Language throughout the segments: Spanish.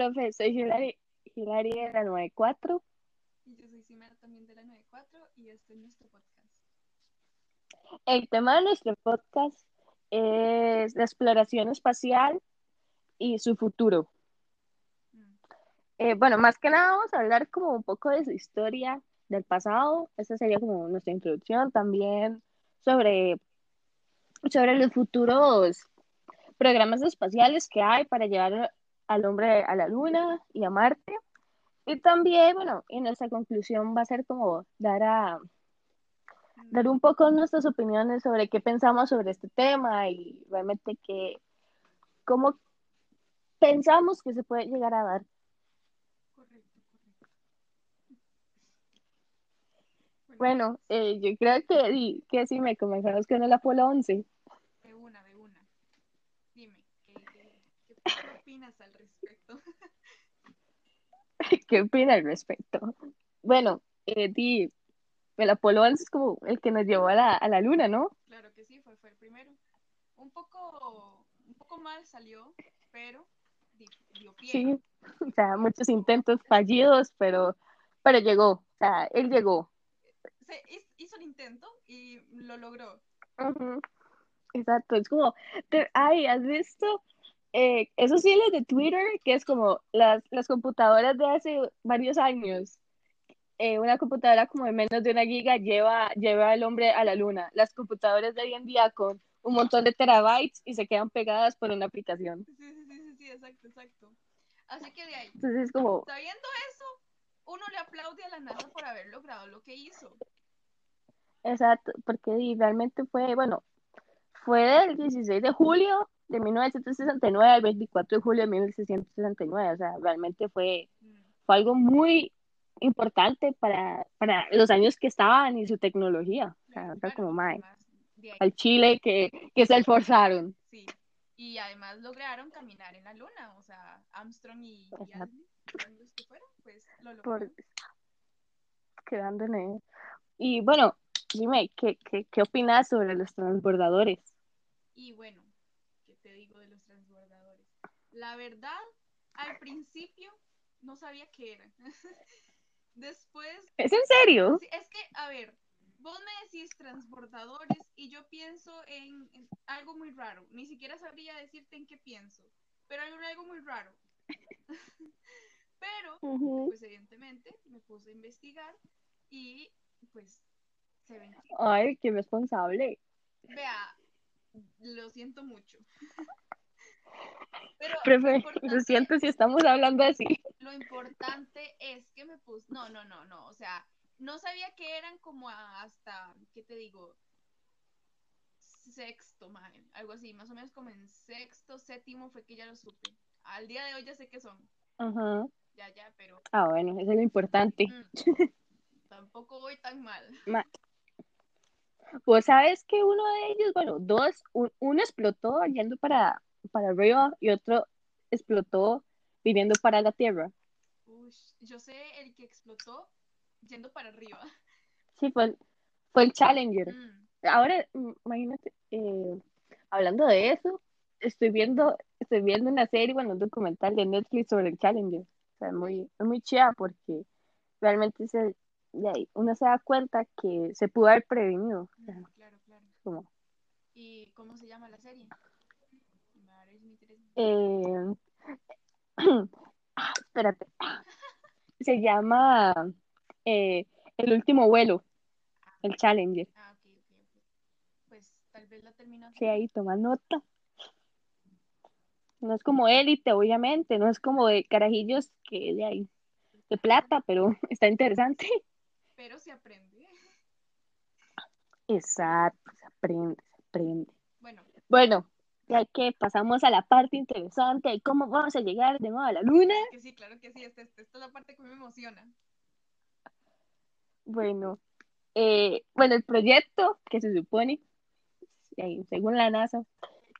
profe, soy Hilary, Hilary de la 94. Y yo soy Simena también de la 94 y este es nuestro podcast. El tema de nuestro podcast es la exploración espacial y su futuro. Mm, Eh, bueno, más que nada vamos a hablar como un poco de su historia del pasado. Esa sería como nuestra introducción. También sobre, sobre los futuros programas espaciales que hay para llevar al hombre a la luna y a Marte. Y también, bueno, y nuestra conclusión va a ser como dar a dar un poco nuestras opiniones sobre qué pensamos sobre este tema y realmente que cómo pensamos que se puede llegar a dar. Correcto, correcto. Bueno, eh, yo creo que, que sí me comenzamos con el Apolo 11. de una, de una. Dime, ¿qué, qué, qué opinas al respecto? ¿Qué opina al respecto? Bueno, eh, di, el Apolo 11 es como el que nos llevó a la, a la luna, ¿no? Claro que sí, fue, fue el primero. Un poco, un poco mal salió, pero di- dio pie. Sí, o sea, muchos intentos fallidos, pero, pero llegó, o sea, él llegó. Se hiz- hizo el intento y lo logró. Ujú, Exacto, es como, te- ay, ¿has visto? Eh, esos hilos de Twitter, que es como las, las computadoras de hace varios años. Eh, una computadora como de menos de una giga lleva, lleva al hombre a la luna. Las computadoras de hoy en día con un montón de terabytes y se quedan pegadas por una aplicación. Sí, sí, sí, sí, sí, exacto, exacto. Así que de ahí, Entonces es como, sabiendo eso, uno le aplaude a la NASA por haber logrado lo que hizo. exacto, porque realmente fue, bueno, fue del 16 de julio de 1969 al 24 de julio de 1669. O sea, realmente fue fue algo muy importante para, para los años que estaban y su tecnología. O sea, claro, como, mae, al Chile que, que se esforzaron. sí. Y además lograron caminar en la luna, o sea, Armstrong y, y. Aldrin, fueron los que fueron, pues lo Por, lograron. quedando en el- Y bueno, dime, ¿qué, qué, qué opinas sobre los transbordadores? Y bueno, ¿qué te digo de los transbordadores? La verdad, al principio no sabía qué eran. Después, ¿Es en serio? es que, a ver, vos me decís transbordadores y yo pienso en, en algo muy raro. Ni siquiera sabría decirte en qué pienso, pero hay algo muy raro. Pero, pues evidentemente, me puse a investigar y pues se ven. Ay, qué responsable. Vea, lo siento mucho. Pero lo siento si estamos hablando así. lo importante es que me puse, no, no, no, no, o sea, no sabía que eran como hasta, ¿qué te digo? Sexto, mae, algo así, más o menos como en sexto, séptimo fue que ya lo supe. Al día de hoy ya sé qué son, Ajá. ya, ya, pero Ah, bueno, eso es lo importante. mm, tampoco voy tan mal. Ma- Pues sabes que uno de ellos, bueno, dos, un- uno explotó yendo para, para arriba y otro explotó viniendo para la Tierra. Ush, yo sé el que explotó yendo para arriba. Sí, fue el, fue el Challenger. Mm, Ahora, mm, imagínate, eh, hablando de eso, estoy viendo, estoy viendo una serie, bueno, un documental de Netflix sobre el Challenger. O sea, es muy, es muy chida porque realmente se, uno se da cuenta que se pudo haber prevenido. Mm, claro, claro. ¿Y cómo se llama la serie? Me parece muy interesante. Eh, ah, espérate, se llama eh, El último vuelo, el Challenger. Ah, ok, ok, ok. Pues tal vez la termino Sí, ahí toma nota. No es como élite, obviamente, no es como de carajillos que de ahí, de plata, pero está interesante. pero se aprende. Exacto, se aprende, se aprende. Bueno, Bueno, ya que pasamos a la parte interesante de cómo vamos a llegar de nuevo a la luna. sí, claro que sí, esta, es la parte que me emociona. Bueno, eh, bueno, el proyecto que se supone, eh, según la NASA,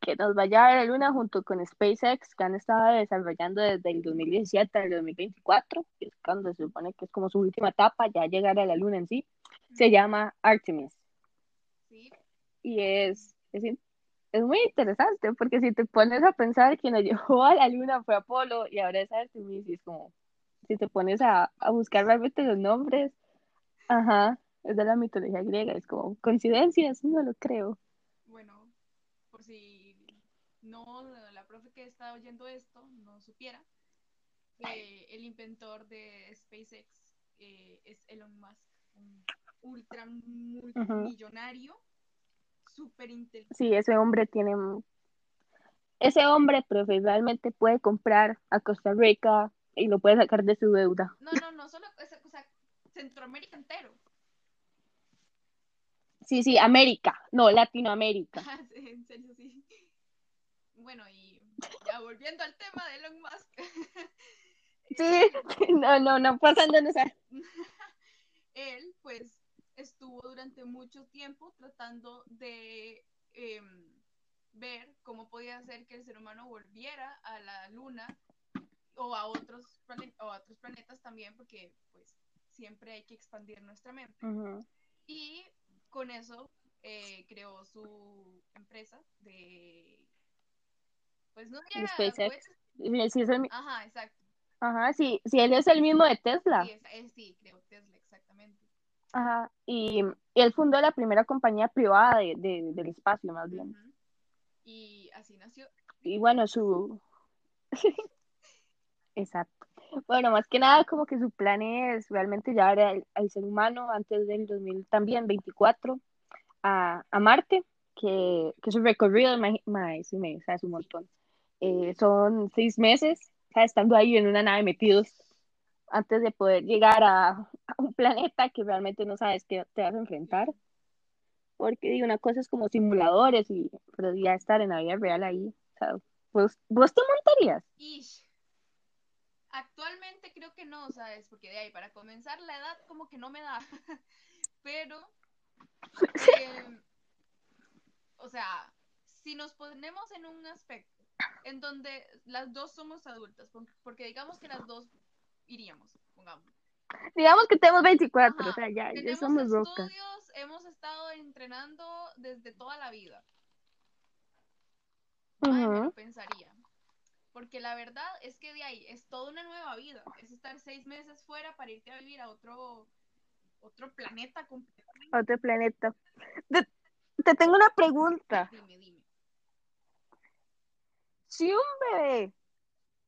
que nos va a llevar a la luna junto con SpaceX, que han estado desarrollando desde el 2017 al 2024, que es cuando se supone que es como su última etapa, ya llegar a la luna en sí, se llama Artemis. Sí, Y es, es, es muy interesante porque si te pones a pensar quien nos llevó a la luna fue Apolo y ahora es Artemis y es como, si te pones a, a buscar realmente los nombres, ajá, es de la mitología griega, es como coincidencias, no lo creo. Bueno, por si no la profe que está oyendo esto no supiera, eh, el inventor de SpaceX eh, es Elon Musk, un ultra multimillonario, súper inteligente. Sí, ese hombre tiene, ese hombre realmente puede comprar a Costa Rica y lo puede sacar de su deuda. No, no, no, solo, o sea, Centroamérica entero. Sí, sí, América, no, Latinoamérica. Ah, sí, en serio, sí. Bueno, y ya volviendo al tema de Elon Musk. sí, no, no, no, pasándonos a... Él, pues, estuvo durante mucho tiempo tratando de eh, ver cómo podía hacer que el ser humano volviera a la luna o a otros, o a otros planetas también, porque pues siempre hay que expandir nuestra mente. Uh -huh. Y con eso eh, creó su empresa de... Pues no de SpaceX. Sí, el... Ajá, exacto. Ajá, sí, sí, él es el mismo de Tesla. Sí, es, es, sí creo. Ajá, y, y, él fundó la primera compañía privada de, de, del espacio, más bien. Y así nació. Y bueno, su... Exacto. Bueno, más que nada como que su plan es realmente llevar al, al ser humano antes del 2000 también, 24, a, a Marte, que, que su recorrido, más, me, o sea, es un montón. Eh, son seis meses, o sea, estando ahí en una nave metidos antes de poder llegar a, a, un planeta que realmente no sabes qué te vas a enfrentar. Porque digo, una cosa es como simuladores, y, pero ya estar en la vida real ahí, o sea, ¿vos, vos te montarías? Ish. Actualmente creo que no, ¿sabes? Porque de ahí, para comenzar, la edad como que no me da. Pero, eh, o sea, si nos ponemos en un aspecto en donde las dos somos adultas, porque digamos que las dos iríamos, pongamos. Digamos que tenemos 24, Ajá. o sea, ya, ya somos estudios, rocas. hemos estado entrenando desde toda la vida. Uh -huh. lo pensaría. Porque la verdad es que de ahí es toda una nueva vida. Es estar seis meses fuera para irte a vivir a otro, otro planeta completamente. Otro planeta. Te, te tengo una pregunta. Dime, dime. Si un bebé,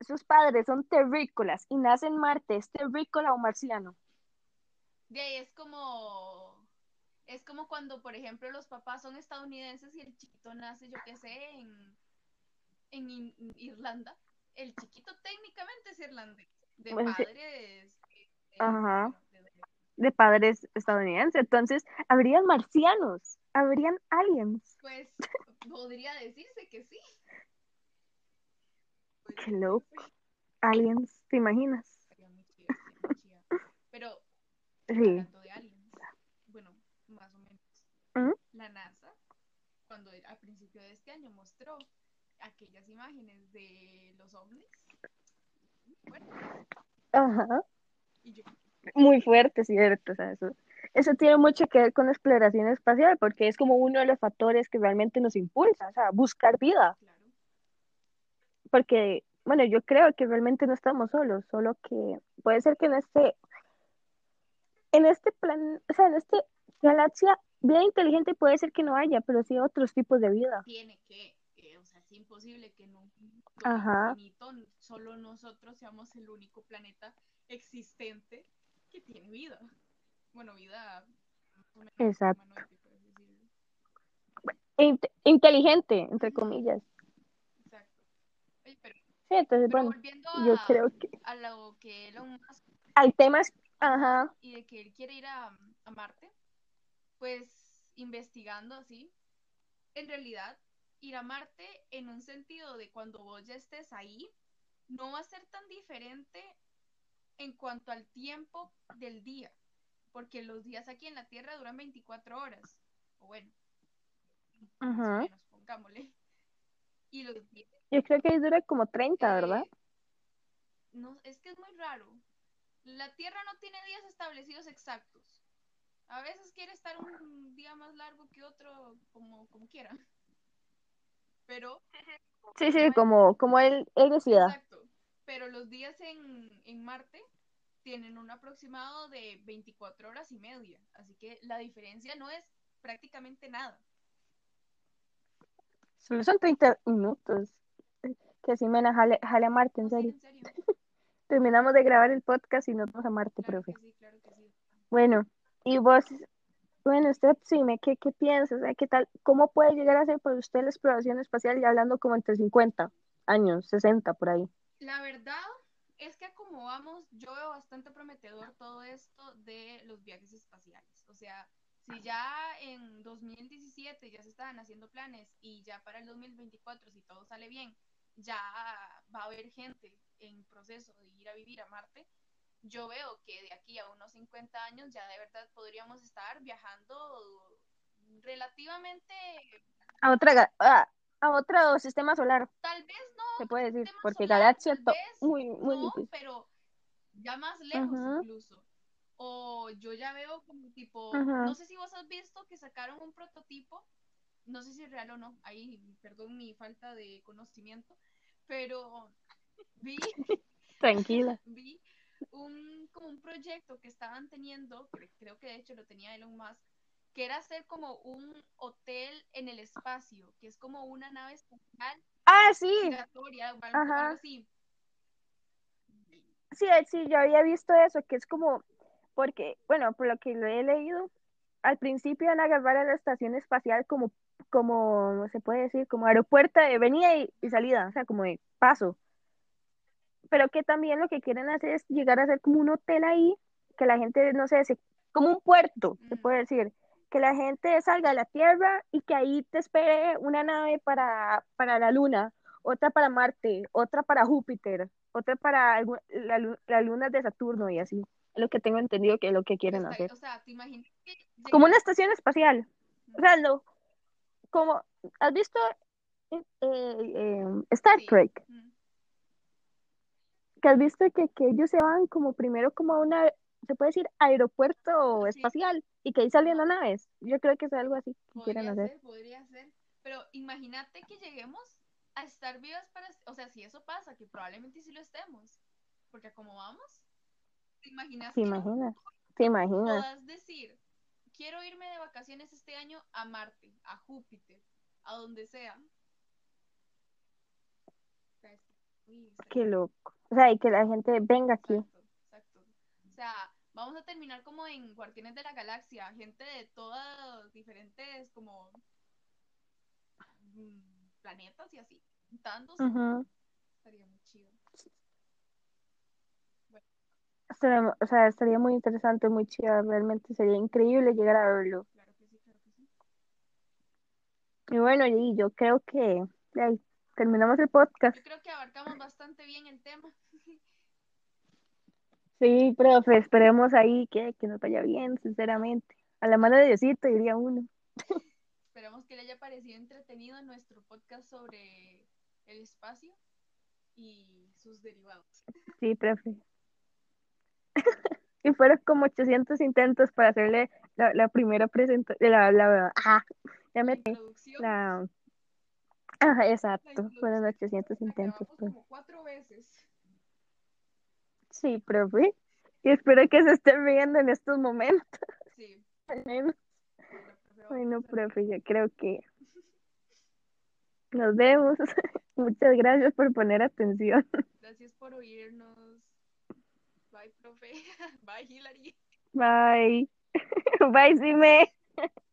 sus padres son terrícolas y nace en Marte, ¿es terrícola o marciano? De ahí es como. Es como cuando, por ejemplo, los papás son estadounidenses y el chiquito nace, yo qué sé, en en Irlanda, el chiquito técnicamente es irlandés, de Pues sí. padres. Ajá. de- de- De padres estadounidenses. Entonces, habrían marcianos, habrían aliens. Pues podría decirse que sí. Qué loco. Aliens, ¿te imaginas? Sería muy chido, sería muy chida. Pero Sí. hablando de aliens, bueno, más o menos. ¿Mm? La NASA, cuando al principio de este año mostró aquellas imágenes de los ovnis. Bueno, Ajá. y yo, Muy fuerte, cierto. O sea, eso, eso tiene mucho que ver con la exploración espacial, porque es como uno de los factores que realmente nos impulsa, o sea, buscar vida. claro, Porque, bueno, yo creo que realmente no estamos solos, solo que puede ser que en este, en este plan, o sea, en esta galaxia, vida inteligente puede ser que no haya, pero sí otros tipos de vida. tiene que, eh, o sea, es imposible que en un infinito solo nosotros seamos el único planeta existente que tiene vida. Bueno, vida Exacto. inteligente, entre comillas. Exacto. Oye, pero, Sí, entonces, pero bueno, volviendo yo a, creo que a lo que Elon Musk hay temas, ajá, y de que él quiere ir a, a Marte, pues investigando así, en realidad ir a Marte en un sentido de cuando vos ya estés ahí, no va a ser tan diferente en cuanto al tiempo del día, porque los días aquí en la Tierra duran 24 horas, o bueno, ajá. menos, pongámosle. Y los días Yo creo que ahí dura como 30, ¿verdad? eh, no, es que es muy raro. La Tierra no tiene días establecidos exactos. A veces quiere estar un día más largo que otro, como, como quiera. pero Sí, sí, como, como él, él decida. exacto. Pero los días en, en Marte tienen un aproximado de 24 horas y media, así que la diferencia no es prácticamente nada. Solo son 30 minutos. Que si me jale, jale a Marte, en serio. en serio. Terminamos de grabar el podcast y nos vamos a Marte, Claro profe. sí, claro que sí. Bueno, y vos, bueno, usted sí, me, ¿qué, qué piensa? O sea, ¿qué tal? ¿Cómo puede llegar a ser para usted la exploración espacial ya hablando como entre 50 años, 60 por ahí? La verdad es que como vamos, yo veo bastante prometedor todo esto de los viajes espaciales. O sea, si ya en 2017 ya se estaban haciendo planes y ya para el 2024, si todo sale bien, ya va a haber gente en proceso de ir a vivir a Marte, yo veo que de aquí a unos 50 años ya de verdad podríamos estar viajando relativamente, A otra, a, a otro sistema solar, tal vez no se puede decir, porque solar, galaxia tal vez muy, muy no, difícil. pero ya más lejos Ujú, incluso. O yo ya veo como tipo, ujú. no sé si vos has visto que sacaron un prototipo, no sé si es real o no, ahí perdón mi falta de conocimiento, pero vi, Tranquila. vi un como un proyecto que estaban teniendo, creo que de hecho lo tenía Elon Musk, que era hacer como un hotel en el espacio, que es como una nave espacial Ah, sí, ajá. así. Sí, eh, sí, yo había visto eso, que es como, porque, bueno, por lo que lo he leído, al principio van a agarrar a la estación espacial como, como, se puede decir, como aeropuerto de venida y, y salida, o sea, como de paso. Pero que también lo que quieren hacer es llegar a ser como un hotel ahí, que la gente, no sé, se- como un puerto, se puede decir, que la gente salga a la Tierra y que ahí te espere una nave para, para la Luna, otra para Marte, otra para Júpiter, otra para algu- la, lu- las lunas de Saturno y así. Es lo que tengo entendido que es lo que quieren hacer. o sea, te imaginas que Como una estación espacial. O sea, no, como, ¿has visto eh, eh, Star Sí. Trek? Mm, que has visto que, que ellos se van como primero como a una, se puede decir, aeropuerto Sí. espacial y que ahí saliendo naves. Yo creo que es algo así que quieren hacer. ser, podría ser. Pero imagínate que lleguemos a estar vivas para, o sea, si eso pasa, que probablemente sí lo estemos, porque como vamos, ¿te imaginas ¿Te imaginas? ¿Te imaginas? puedas decir, quiero irme de vacaciones este año a Marte, a Júpiter, a donde sea? Uy, Qué loco. O sea, y que la gente venga aquí. Exacto, exacto. O sea, vamos a terminar como en Guardianes de la Galaxia, gente de todas diferentes como mm, planetas y así, juntándose, Ujú. estaría muy chido. Estaría- o sea, estaría muy interesante, muy chido. Realmente sería increíble llegar a verlo. Claro que sí, claro que sí. Y bueno, y yo creo que ahí, terminamos el podcast. Yo creo que abarcamos bastante bien el tema. Sí, profe, esperemos ahí que, que nos vaya bien, sinceramente. A la mano de Diosito, diría uno. Esperamos que le haya parecido entretenido nuestro podcast sobre el espacio y sus derivados. Sí, profe. Y fueron como 800 intentos para hacerle la, la primera presentación, la, la, ajá, ya me, la, la exacto, fueron introducción 800 la intentos, pues. como cuatro veces. Sí, profe. Y espero que se estén riendo en estos momentos. Sí. al menos. Bueno, profe, yo creo que nos vemos. Muchas gracias por poner atención. Gracias por oírnos. Bye, profe. Bye, Hilary. Bye. Bye, Sime.